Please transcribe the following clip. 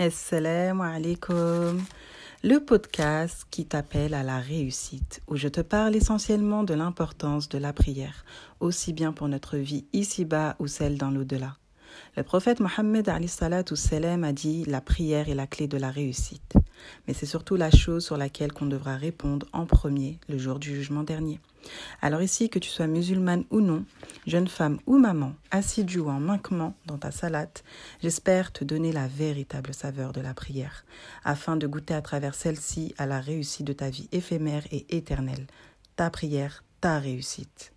Assalamu alaikum, le podcast qui t'appelle à la réussite, où je te parle essentiellement de l'importance de la prière, aussi bien pour notre vie ici-bas ou celle dans l'au-delà. Le prophète Mohammed a dit la prière est la clé de la réussite. Mais c'est surtout la chose sur laquelle qu'on devra répondre en premier le jour du jugement dernier. Alors ici, que tu sois musulmane ou non, jeune femme ou maman, assidue ou en manquement dans ta salade, j'espère te donner la véritable saveur de la prière, afin de goûter à travers celle-ci à la réussite de ta vie éphémère et éternelle. Ta prière, ta réussite.